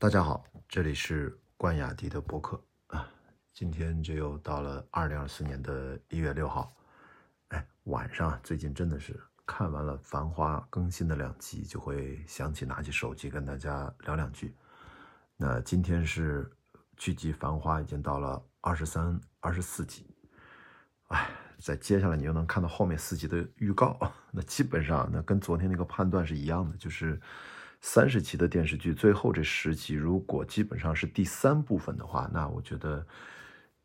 大家好，这里是关雅迪的博客啊。今天就又到了二零二四年的一月六号，哎，晚上最近真的是看完了《繁花》更新的两集，就会想起拿起手机跟大家聊两句。那今天是剧集《繁花》已经到了二十三、二十四集，哎，在接下来你又能看到后面四集的预告，那基本上那跟昨天那个判断是一样的，就是三十集的电视剧最后这十集，如果基本上是第三部分的话，那我觉得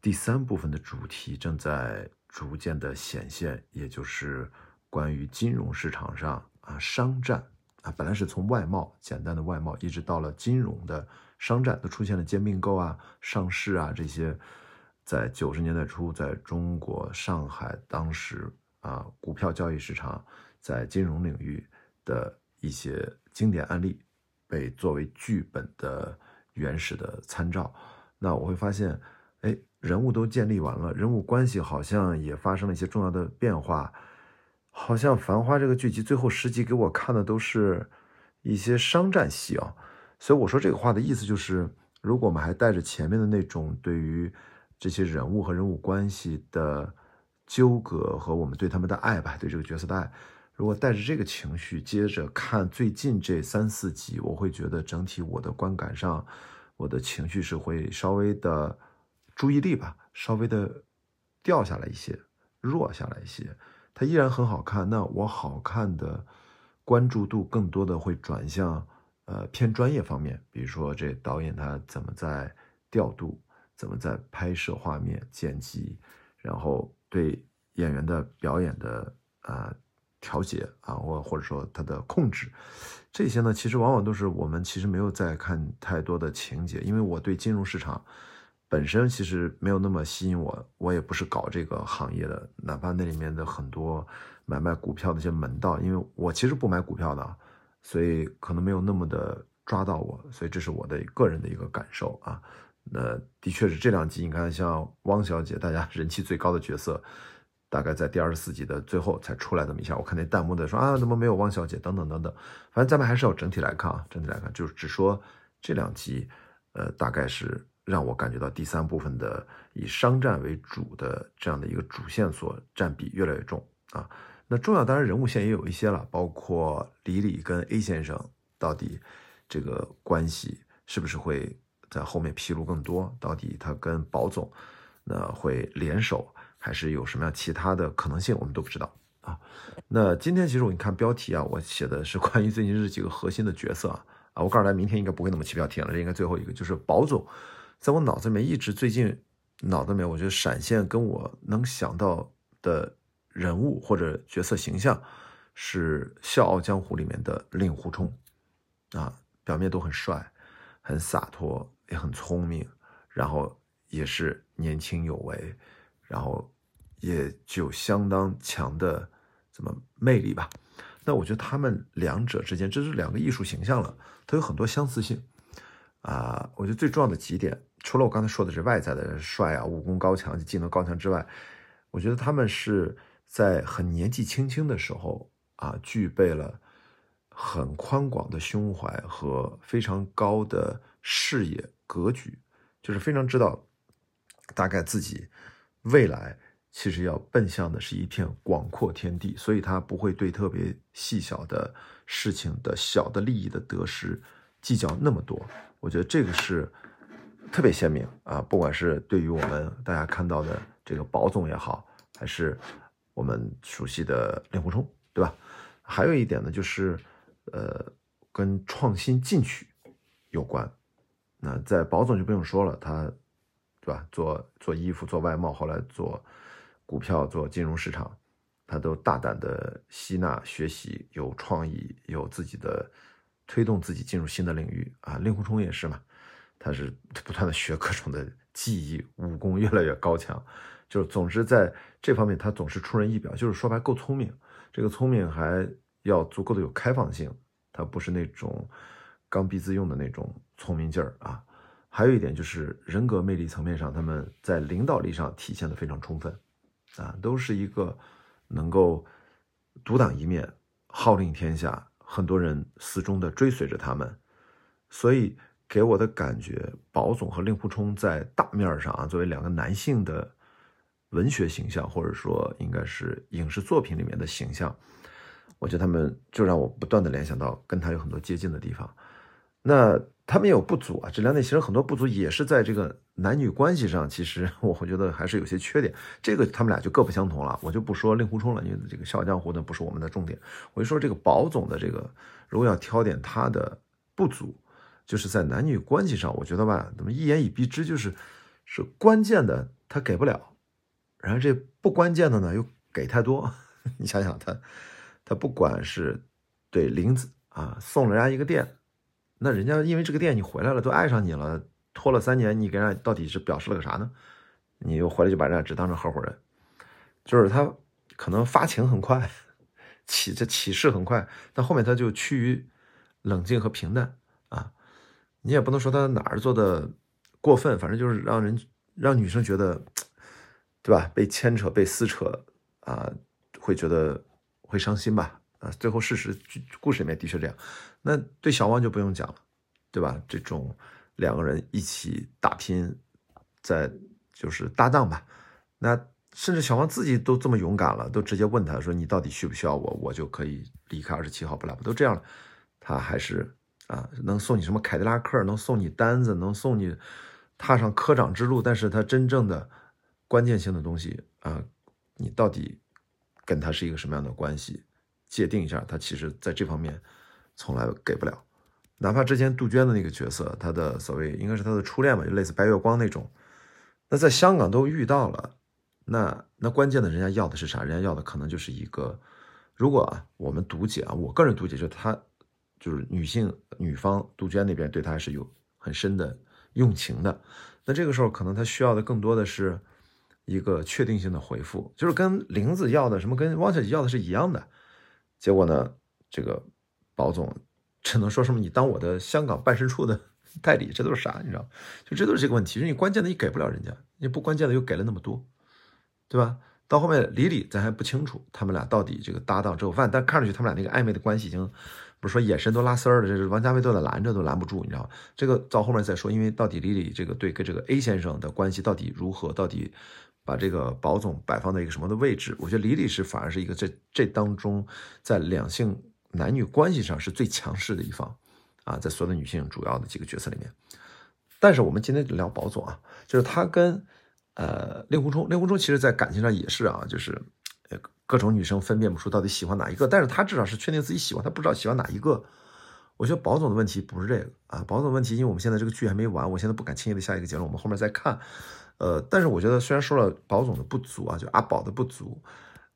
第三部分的主题正在逐渐的显现，也就是关于金融市场上啊商战啊，本来是从外贸简单的外贸，一直到了金融的商战，都出现了兼并购啊、上市啊这些。在九十年代初，在中国上海，当时啊，股票交易市场在金融领域的一些经典案例，被作为剧本的原始的参照。那我会发现，哎，人物都建立完了，人物关系好像也发生了一些重要的变化。好像《繁花》这个剧集最后十集给我看的都是一些商战戏啊。所以我说这个话的意思就是，如果我们还带着前面的那种对于这些人物和人物关系的纠葛和我们对他们的爱吧，对这个角色的爱。如果带着这个情绪接着看最近这三四集，我会觉得整体我的观感上，我的情绪是会稍微的注意力吧，稍微的掉下来一些，弱下来一些。它依然很好看，那我好看的关注度更多的会转向呃偏专业方面，比如说这导演他怎么在调度。怎么在拍摄画面、剪辑，然后对演员的表演的呃调节啊，或或者说它的控制，这些呢，其实往往都是我们其实没有在看太多的情节，因为我对金融市场本身其实没有那么吸引我，我也不是搞这个行业的，哪怕那里面的很多买卖股票的一些门道，因为我其实不买股票的，所以可能没有那么的抓到我，所以这是我的个人的一个感受啊。那的确是这两集，你看像汪小姐，大家人气最高的角色，大概在第二十四集的最后才出来这么一下。我看那弹幕的说啊，怎么没有汪小姐？等等等等。反正咱们还是要整体来看啊，整体来看，就是只说这两集，呃，大概是让我感觉到第三部分的以商战为主的这样的一个主线索占比越来越重啊。那重要当然人物线也有一些了，包括李李跟 A 先生到底这个关系是不是会。在后面披露更多，到底他跟保总那会联手，还是有什么样其他的可能性，我们都不知道啊。那今天其实我你看标题啊，我写的是关于最近这几个核心的角色啊啊，我告诉大家，明天应该不会那么起标题了，这应该最后一个就是保总，在我脑子里面一直最近脑子里面，我觉得闪现跟我能想到的人物或者角色形象是《笑傲江湖》里面的令狐冲啊，表面都很帅，很洒脱。也很聪明，然后也是年轻有为，然后也具有相当强的怎么魅力吧？那我觉得他们两者之间，这是两个艺术形象了，它有很多相似性啊。我觉得最重要的几点，除了我刚才说的是外在的帅啊、武功高强、技能高强之外，我觉得他们是在很年纪轻轻的时候啊，具备了很宽广的胸怀和非常高的视野。格局就是非常知道，大概自己未来其实要奔向的是一片广阔天地，所以他不会对特别细小的事情的小的利益的得失计较那么多。我觉得这个是特别鲜明啊，不管是对于我们大家看到的这个宝总也好，还是我们熟悉的令狐冲，对吧？还有一点呢，就是呃，跟创新进取有关。那在保总就不用说了，他，对吧？做做衣服，做外贸，后来做股票，做金融市场，他都大胆的吸纳、学习，有创意，有自己的推动自己进入新的领域啊。令狐冲也是嘛，他是不断的学各种的技艺，武功越来越高强，就是总之在这方面他总是出人意表，就是说白够聪明，这个聪明还要足够的有开放性，他不是那种。刚愎自用的那种聪明劲儿啊，还有一点就是人格魅力层面上，他们在领导力上体现的非常充分，啊，都是一个能够独当一面、号令天下，很多人死忠的追随着他们，所以给我的感觉，宝总和令狐冲在大面上啊，作为两个男性的文学形象，或者说应该是影视作品里面的形象，我觉得他们就让我不断的联想到跟他有很多接近的地方。那他们也有不足啊，这两点其实很多不足也是在这个男女关系上，其实 我会觉得还是有些缺点。这个他们俩就各不相同了，我就不说令狐冲了，因为这个《笑傲江湖》呢不是我们的重点，我就说这个宝总的这个，如果要挑点他的不足。就是在男女关系上，我觉得吧，怎么一言以蔽之，就是是关键的他给不了，然后这不关键的呢又给太多。你想想他，他不管是对林子啊送人家一个店，那人家因为这个店你回来了都爱上你了，拖了三年，你给人家到底是表示了个啥呢？你又回来就把人家只当成合伙人，就是他可能发情很快，起这起势很快，但后面他就趋于冷静和平淡啊。你也不能说他哪儿做的过分，反正就是让人让女生觉得，对吧？被牵扯、被撕扯啊，会觉得会伤心吧？最后事实故事里面的确这样。那对小汪就不用讲了，对吧？这种两个人一起打拼，在就是搭档吧。那甚至小汪自己都这么勇敢了，都直接问他说：“你到底需不需要我？我就可以离开二十七号不了。”都这样了，他还是。啊，能送你什么凯迪拉克，能送你单子，能送你踏上科长之路，但是他真正的关键性的东西啊，你到底跟他是一个什么样的关系？界定一下，他其实在这方面从来给不了。哪怕之前杜鹃的那个角色，他的所谓应该是他的初恋吧，就类似白月光那种，那在香港都遇到了，那那关键的人家要的是啥？人家要的可能就是一个，如果，我们读解啊，我个人读解就是他。就是女性女方杜鹃那边对他是有很深的用情的，那这个时候可能他需要的更多的是一个确定性的回复，就是跟玲子要的什么，跟汪小姐要的是一样的。结果呢，这个保总只能说什么你当我的香港办事处的 代理，这都是啥？你知道？就这都是这个问题，是你关键的你给不了人家，你不关键的又给了那么多，对吧？到后面李李咱还不清楚他们俩到底这个搭档之后饭，但看上去他们俩那个暧昧的关系已经。不是说眼神都拉丝儿了，这是王家卫都在拦着，都拦不住，你知道吗？这个到后面再说，因为到底李李这个对跟这个 A 先生的关系到底如何，到底把这个宝总摆放在一个什么的位置？我觉得李李是反而是一个这这当中在两性男女关系上是最强势的一方啊，在所有的女性主要的几个角色里面。但是我们今天聊宝总啊，就是他跟呃令狐冲，令狐冲其实在感情上也是啊，就是。各种女生分辨不出到底喜欢哪一个，但是他至少是确定自己喜欢，他不知道喜欢哪一个。我觉得宝总的问题不是这个啊，宝总问题，因为我们现在这个剧还没完，我现在不敢轻易的下一个结论，我们后面再看。呃，但是我觉得虽然说了宝总的不足啊，就阿宝的不足，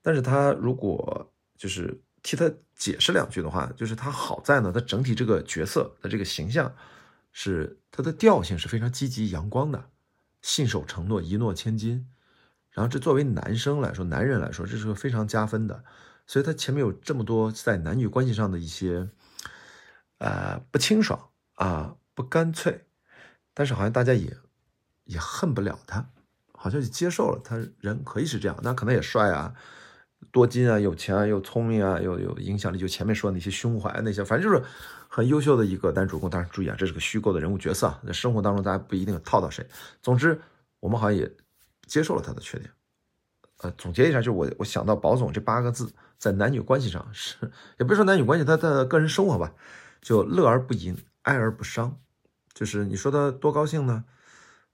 但是他如果就是替他解释两句的话，就是他好在呢，他整体这个角色的这个形象是他的调性是非常积极阳光的，信守承诺，一诺千金。然后这作为男生来说，男人来说，这是个非常加分的，所以他前面有这么多在男女关系上的一些，呃，不清爽啊，不干脆，但是好像大家也也恨不了他，好像就接受了他人可以是这样，那可能也帅啊，多金啊，有钱啊，又聪明啊，又有影响力，就前面说的那些胸怀那些，反正就是很优秀的一个男主公。当然注意啊，这是个虚构的人物角色，在生活当中大家不一定套到谁。总之，我们好像也。接受了他的缺点，呃，总结一下，就是我我想到宝总这八个字，在男女关系上是，也不是说男女关系，他的个人生活吧，就乐而不淫，哀而不伤，就是你说他多高兴呢？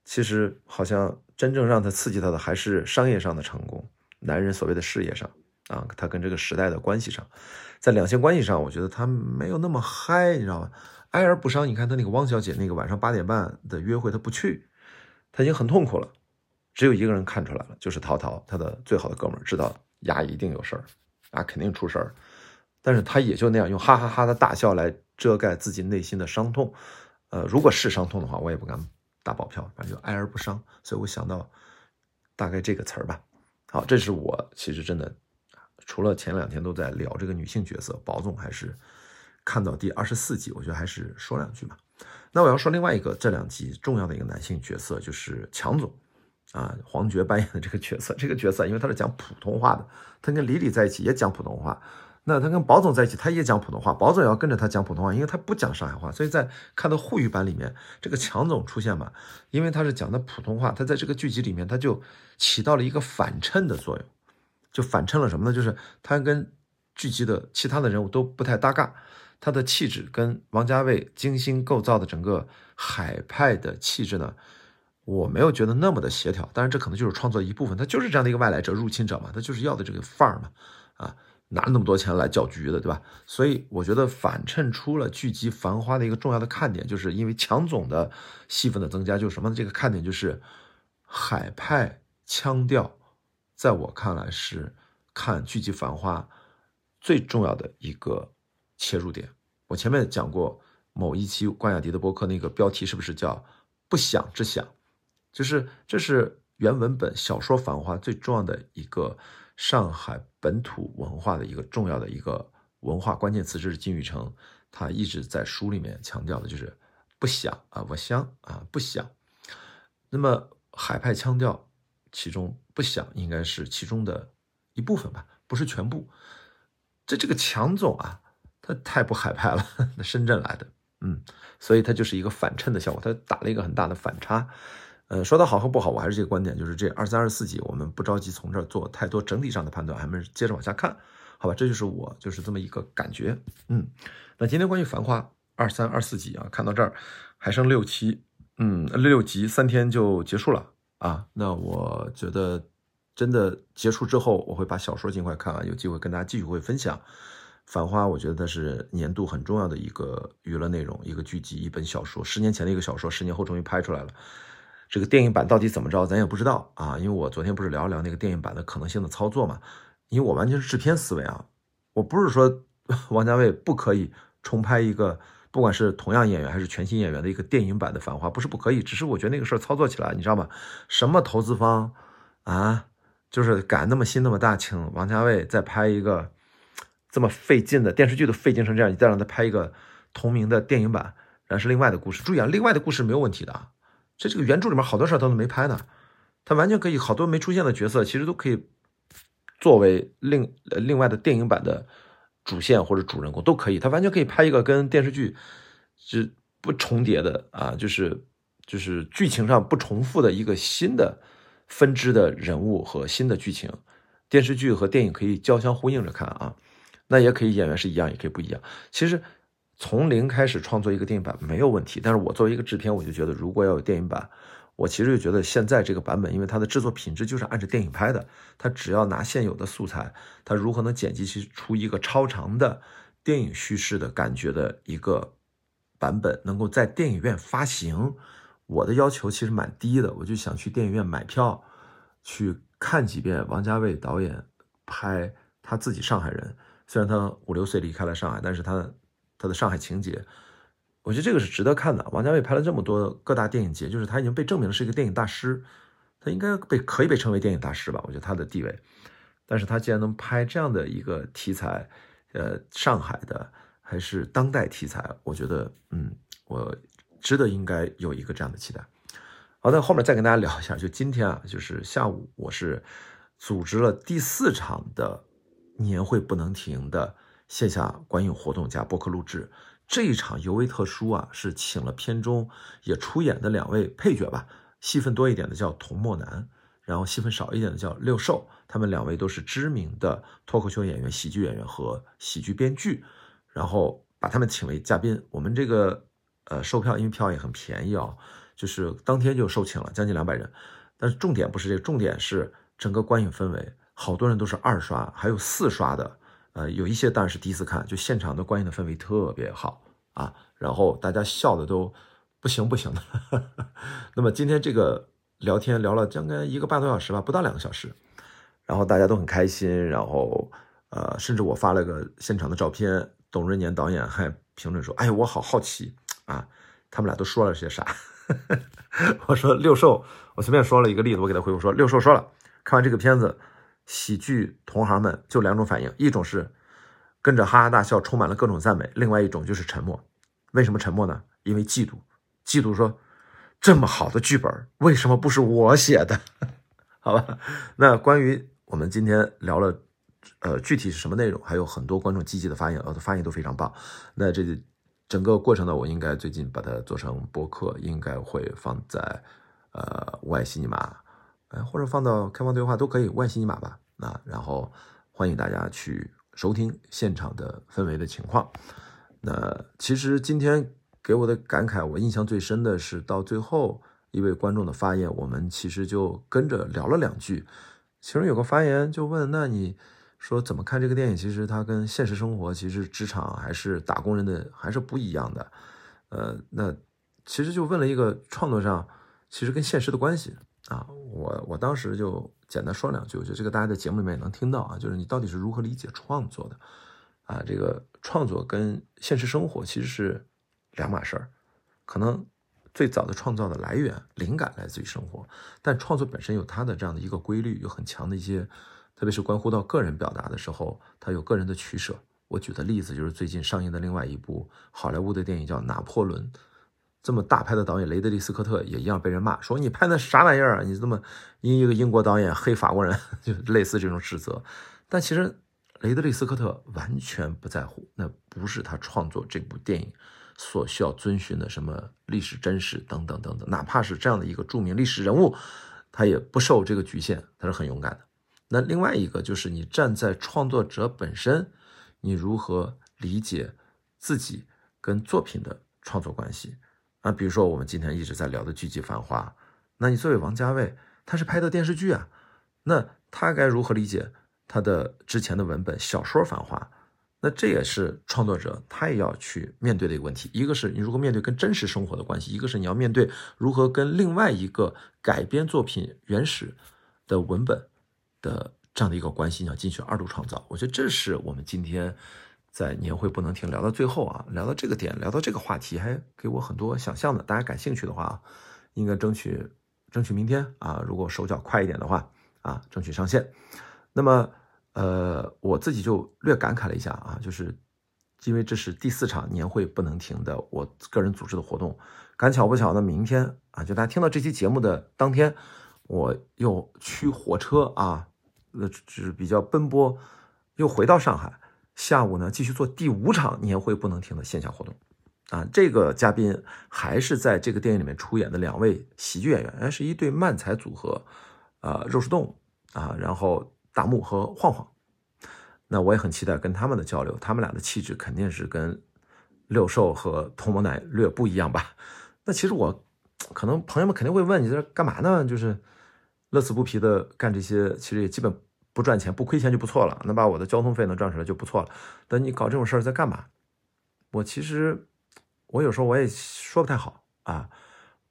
其实好像真正让他刺激他的还是商业上的成功，男人所谓的事业上啊，他跟这个时代的关系上，在两性关系上，我觉得他没有那么嗨，你知道吗？哀而不伤，你看他那个汪小姐那个晚上八点半的约会，他不去，他已经很痛苦了。只有一个人看出来了，就是陶陶，他的最好的哥们儿，知道丫一定有事儿，啊，肯定出事儿，但是他也就那样用哈哈哈的大笑来遮盖自己内心的伤痛，呃，如果是伤痛的话，我也不敢打保票，反正就哀而不伤，所以我想到大概这个词儿吧。好，这是我其实真的，除了前两天都在聊这个女性角色，宝总还是看到第二十四集，我觉得还是说两句嘛。那我要说另外一个这两集重要的一个男性角色，就是强总。啊，黄觉扮演的这个角色，这个角色因为他是讲普通话的，他跟李李在一起也讲普通话，那他跟宝总在一起，他也讲普通话，宝总也要跟着他讲普通话，因为他不讲上海话。所以在看到沪语版里面，这个强总出现嘛，因为他是讲的普通话，他在这个剧集里面他就起到了一个反衬的作用，就反衬了什么呢？就是他跟剧集的其他的人物都不太搭嘎，他的气质跟王家卫精心构造的整个海派的气质呢，我没有觉得那么的协调。当然，这可能就是创作一部分，他就是这样的一个外来者、入侵者嘛，他就是要的这个范儿嘛，拿那么多钱来搅局的，对吧？所以我觉得反衬出了剧集《繁花》的一个重要的看点，就是因为强总的戏份的增加，就是什么？这个看点就是海派腔调，在我看来是看剧集《繁花》最重要的一个切入点。我前面讲过某一期关雅迪的播客，那个标题是不是叫“不想之想”？就是这是原文本小说《繁花》最重要的一个。上海本土文化的一个重要的一个文化关键词，这是金宇成他一直在书里面强调的，就是不想啊，我想啊，不想。那么海派腔调，其中不想应该是其中的一部分吧，不是全部。这这个强总啊，他太不海派了，那深圳来的，嗯，所以他就是一个反衬的效果，他打了一个很大的反差。呃，说它好和不好，我还是这个观点，就是这二三二四集，我们不着急从这儿做太多整体上的判断，还没接着往下看，好吧？这就是我就是这么一个感觉，嗯。那今天关于《繁花》二三二四集啊，看到这儿还剩六期，嗯，六集三天就结束了啊。那我觉得真的结束之后，我会把小说尽快看完，有机会跟大家继续会分享《繁花》。我觉得它是年度很重要的一个娱乐内容，一个剧集，一本小说，十年前的一个小说，十年后终于拍出来了。这个电影版到底怎么着，咱也不知道啊。因为我昨天不是聊一聊那个电影版的可能性的操作嘛？因为我完全是制片思维啊，我不是说 王家卫不可以重拍一个，不管是同样演员还是全新演员的一个电影版的《繁花》，不是不可以，只是我觉得那个事儿操作起来，你知道吗？什么投资方啊，就是敢那么心那么大，请王家卫再拍一个这么费劲的电视剧都费劲成这样，你再让他拍一个同名的电影版，然后是另外的故事。注意啊，另外的故事没有问题的。这这个原著里面好多事儿他都没拍呢，他完全可以好多没出现的角色，其实都可以作为另呃另外的电影版的主线或者主人公都可以，他完全可以拍一个跟电视剧是不重叠的啊，就是就是剧情上不重复的一个新的分支的人物和新的剧情，电视剧和电影可以交相呼应着看啊，那也可以演员是一样，也可以不一样，其实。从零开始创作一个电影版没有问题，但是我作为一个制片，我就觉得如果要有电影版，我其实就觉得现在这个版本，因为它的制作品质就是按照电影拍的，它只要拿现有的素材，它如何能剪辑出一个超长的电影叙事的感觉的一个版本，能够在电影院发行，我的要求其实蛮低的，我就想去电影院买票去看几遍王家卫导演拍他自己上海人，虽然他五六岁离开了上海，但是他。他的上海情节，我觉得这个是值得看的。王家卫拍了这么多各大电影节，就是他已经被证明是一个电影大师，他应该被可以被称为电影大师吧？我觉得他的地位。但是他既然能拍这样的一个题材，呃，上海的还是当代题材，我觉得，嗯，我值得应该有一个这样的期待。好，那后面再跟大家聊一下，就今天啊，就是下午我是组织了第四场的年会不能停的。线下观影活动加播客录制，这一场尤为特殊啊，是请了片中也出演的两位配角吧，戏份多一点的叫童墨南，然后戏份少一点的叫六兽，他们两位都是知名的脱口秀演员、喜剧演员和喜剧编剧，然后把他们请为嘉宾。我们这个呃售票，因为票也很便宜啊，就是当天就售罄了将近两百人，但是重点不是这个，重点是整个观影氛围，好多人都是二刷，还有四刷的。呃，有一些当然是第一次看，就现场的观影的氛围特别好啊，然后大家笑的都不行不行的。那么今天这个聊天聊了将近一个半多小时吧，不到两个小时，然后大家都很开心，然后呃，甚至我发了个现场的照片，董润年导演还评论说：“哎，我好好奇啊，他们俩都说了些啥？” 我说六兽，我随便说了一个例子，我给他回复说：“六兽说了，看完这个片子。”喜剧同行们就两种反应，一种是跟着哈哈大笑，充满了各种赞美；另外一种就是沉默。为什么沉默呢？因为嫉妒，嫉妒说这么好的剧本为什么不是我写的？好吧，那关于我们今天聊了呃，具体是什么内容，还有很多观众积极的发言，呃，发言都非常棒。那这整个过程呢，我应该最近把它做成播客，应该会放在呃外西尼玛，哎，或者放到开放对话都可以，外星尼玛吧。那然后欢迎大家去收听现场的氛围的情况。那其实今天给我的感慨，我印象最深的是到最后一位观众的发言，我们其实就跟着聊了两句。其中有个发言就问：“那你说怎么看这个电影？其实它跟现实生活，其实职场还是打工人的还是不一样的。呃，那其实就问了一个创作上其实跟现实的关系啊。我我当时就简单说两句，我觉得这个大家在节目里面也能听到啊，就是你到底是如何理解创作的啊？这个创作跟现实生活其实是两码事儿，可能。”最早的创造的来源，灵感来自于生活，但创作本身有它的这样的一个规律，有很强的一些，特别是关乎到个人表达的时候，它有个人的取舍。我举的例子就是最近上映的另外一部好莱坞的电影叫《拿破仑》，这么大牌的导演雷德利·斯科特也一样被人骂，说你拍那啥玩意儿啊？你这么因一个英国导演黑法国人，就类似这种指责。但其实雷德利·斯科特完全不在乎，那不是他创作这部电影。所需要遵循的什么历史真实等等等等，哪怕是这样的一个著名历史人物，他也不受这个局限，他是很勇敢的。那另外一个就是你站在创作者本身，你如何理解自己跟作品的创作关系啊？比如说我们今天一直在聊的剧集《繁花》，那你作为王家卫，他是拍的电视剧啊，那他该如何理解他的之前的文本小说《繁花》？那这也是创作者他也要去面对的一个问题，一个是你如何面对跟真实生活的关系，一个是你要面对如何跟另外一个改编作品原始的文本的这样的一个关系，你要进行二度创造。我觉得这是我们今天在年会不能停聊到最后啊，聊到这个点，聊到这个话题，还给我很多想象的。大家感兴趣的话，应该争取争取明天啊，如果手脚快一点的话啊，争取上线。那么。呃，我自己就略感慨了一下啊，就是因为这是第四场年会不能停的我个人组织的活动，赶巧不巧呢，明天啊，就大家听到这期节目的当天，我又驱火车啊，呃，是比较奔波，又回到上海，下午呢继续做第五场年会不能停的线下活动，啊，这个嘉宾还是在这个电影里面出演的两位喜剧演员，哎，是一对慢才组合，呃，肉食动物啊，然后。大木和晃晃，那我也很期待跟他们的交流。他们俩的气质肯定是跟六兽和童某奶略不一样吧？那其实我可能朋友们肯定会问你在这干嘛呢？就是乐此不疲的干这些，其实也基本不赚钱，不亏钱就不错了。能把我的交通费能赚出来就不错了。但你搞这种事儿在干嘛？我其实我有时候我也说不太好啊。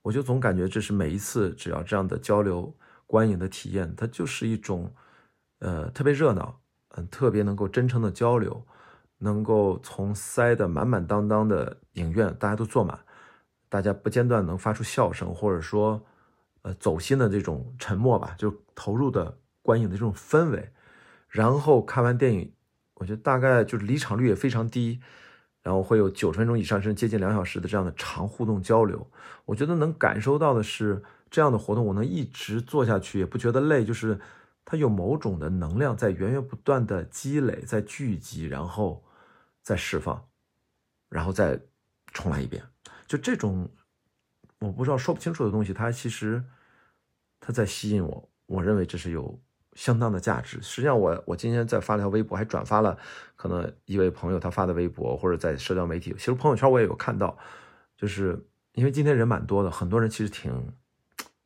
我就总感觉这是每一次只要这样的交流观影的体验，它就是一种。呃，特别热闹，嗯，特别能够真诚的交流，能够从塞的满满当当的影院，大家都坐满，大家不间断能发出笑声，或者说，呃，走心的这种沉默吧，就投入的观影的这种氛围，然后看完电影，我觉得大概就是离场率也非常低，然后会有九十分钟以上，甚至接近两小时的这样的长互动交流，我觉得能感受到的是这样的活动，我能一直做下去也不觉得累，就是。它有某种的能量在源源不断的积累，在聚集，然后再释放，然后再重来一遍。就这种我不知道说不清楚的东西，它其实它在吸引我。我认为这是有相当的价值。实际上，我我今天在发了条微博，还转发了可能一位朋友他发的微博，或者在社交媒体，其实朋友圈我也有看到。就是因为今天人蛮多的，很多人其实挺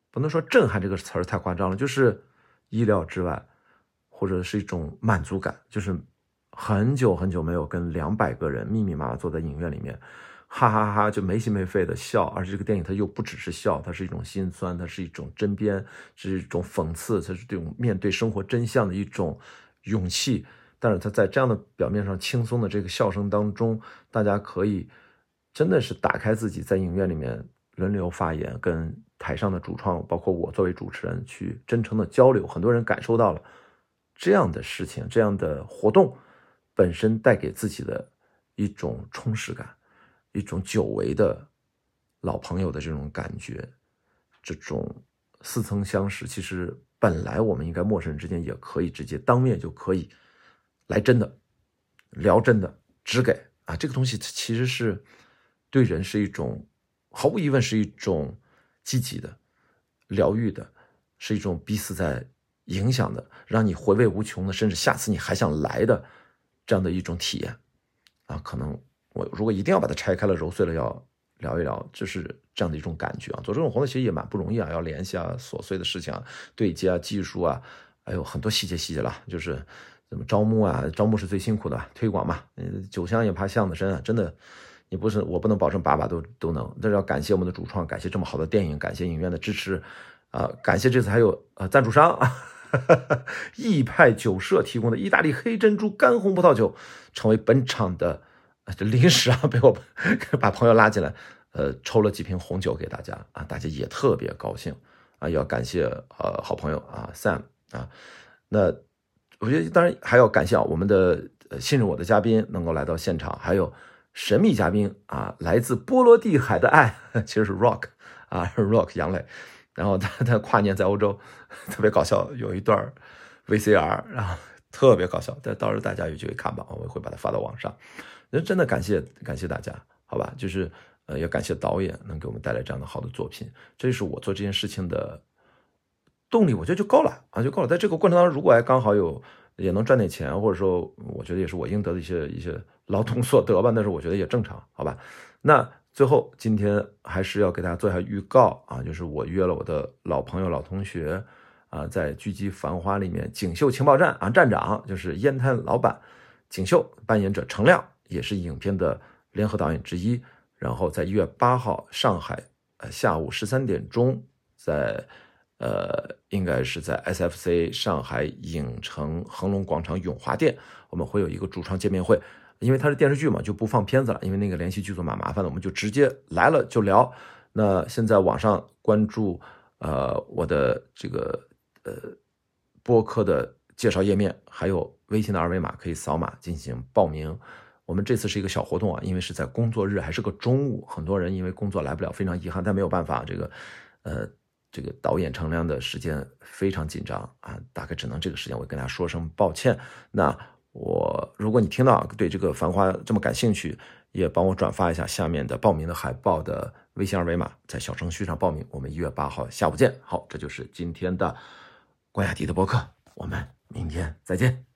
不能说震撼这个词儿太夸张了，就是。意料之外，或者是一种满足感，就是很久很久没有跟两百个人密密麻麻坐在影院里面，哈哈哈就没心没肺的笑，而且这个电影它又不只是笑，它是一种心酸，它是一种针砭，是一种讽刺，它是这种面对生活真相的一种勇气。但是它在这样的表面上轻松的这个笑声当中，大家可以真的是打开自己，在影院里面轮流发言，跟。台上的主创，包括我作为主持人，去真诚的交流，很多人感受到了这样的事情，这样的活动本身带给自己的一种充实感，一种久违的老朋友的这种感觉，这种似曾相识。其实本来我们应该陌生人之间也可以直接当面就可以来真的，聊真的，只给啊，这个东西其实是对人是一种，毫无疑问是一种积极的、疗愈的，是一种彼此在影响的，让你回味无穷的，甚至下次你还想来的这样的一种体验啊。可能我如果一定要把它拆开了、揉碎了要聊一聊，就是这样的一种感觉啊。做这种活动其实也蛮不容易啊，要联系啊，琐碎的事情啊，对接啊，技术啊，还有很多细节细节了，就是。怎么招募啊？招募是最辛苦的，推广嘛。嗯，酒香也怕巷子深啊，真的，你不是我不能保证把把都都能。但是要感谢我们的主创，感谢这么好的电影，感谢影院的支持，啊，感谢这次还有呃赞助商啊，意派酒社提供的意大利黑珍珠干红葡萄酒，成为本场的 临时啊被我把朋友拉进来，呃，抽了几瓶红酒给大家啊，大家也特别高兴啊，要感谢呃好朋友啊 Sam 啊，那。我觉得当然还要感谢啊，我们的呃信任我的嘉宾能够来到现场，还有神秘嘉宾啊，来自波罗的海的爱，其实是 Rock 啊，Rock 杨磊，然后他他跨年在欧洲 特别搞笑，有一段 VCR，啊特别搞笑，但到时候大家有机会看吧，我会把它发到网上。那真的感谢感谢大家，好吧，就是呃也感谢导演能给我们带来这样的好的作品，这就是我做这件事情的。动力我觉得就够了啊，就够了。在这个过程当中，如果还刚好有也能赚点钱，或者说我觉得也是我应得的一些一些劳动所得吧，那是我觉得也正常，好吧？那最后今天还是要给大家做一下预告啊，就是我约了我的老朋友、老同学啊，在《狙击繁花》里面锦绣情报站啊，站长就是烟摊老板锦绣扮演者程亮，也是影片的联合导演之一。然后在一月八号上海呃下午十三点钟在。呃，应该是在 SFC 上海影城恒隆广场永华店，我们会有一个主创见面会。因为它是电视剧嘛，就不放片子了，因为那个联系剧组蛮麻烦的，我们就直接来了就聊。那现在网上关注呃我的这个呃播客的介绍页面，还有微信的二维码可以扫码进行报名。我们这次是一个小活动啊，因为是在工作日，还是个中午，很多人因为工作来不了，非常遗憾，但没有办法，这个呃。这个导演程亮的时间非常紧张啊，大概只能这个时间，我跟大家说声抱歉。那我如果你听到对这个《繁花》这么感兴趣，也帮我转发一下下面的报名的海报的微信二维码，在小程序上报名。我们一月八号下午见。好，这就是今天的关雅迪的播客，我们明天再见。